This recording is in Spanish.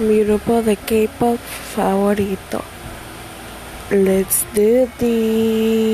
mi grupo de K-pop favorito. Let's do this.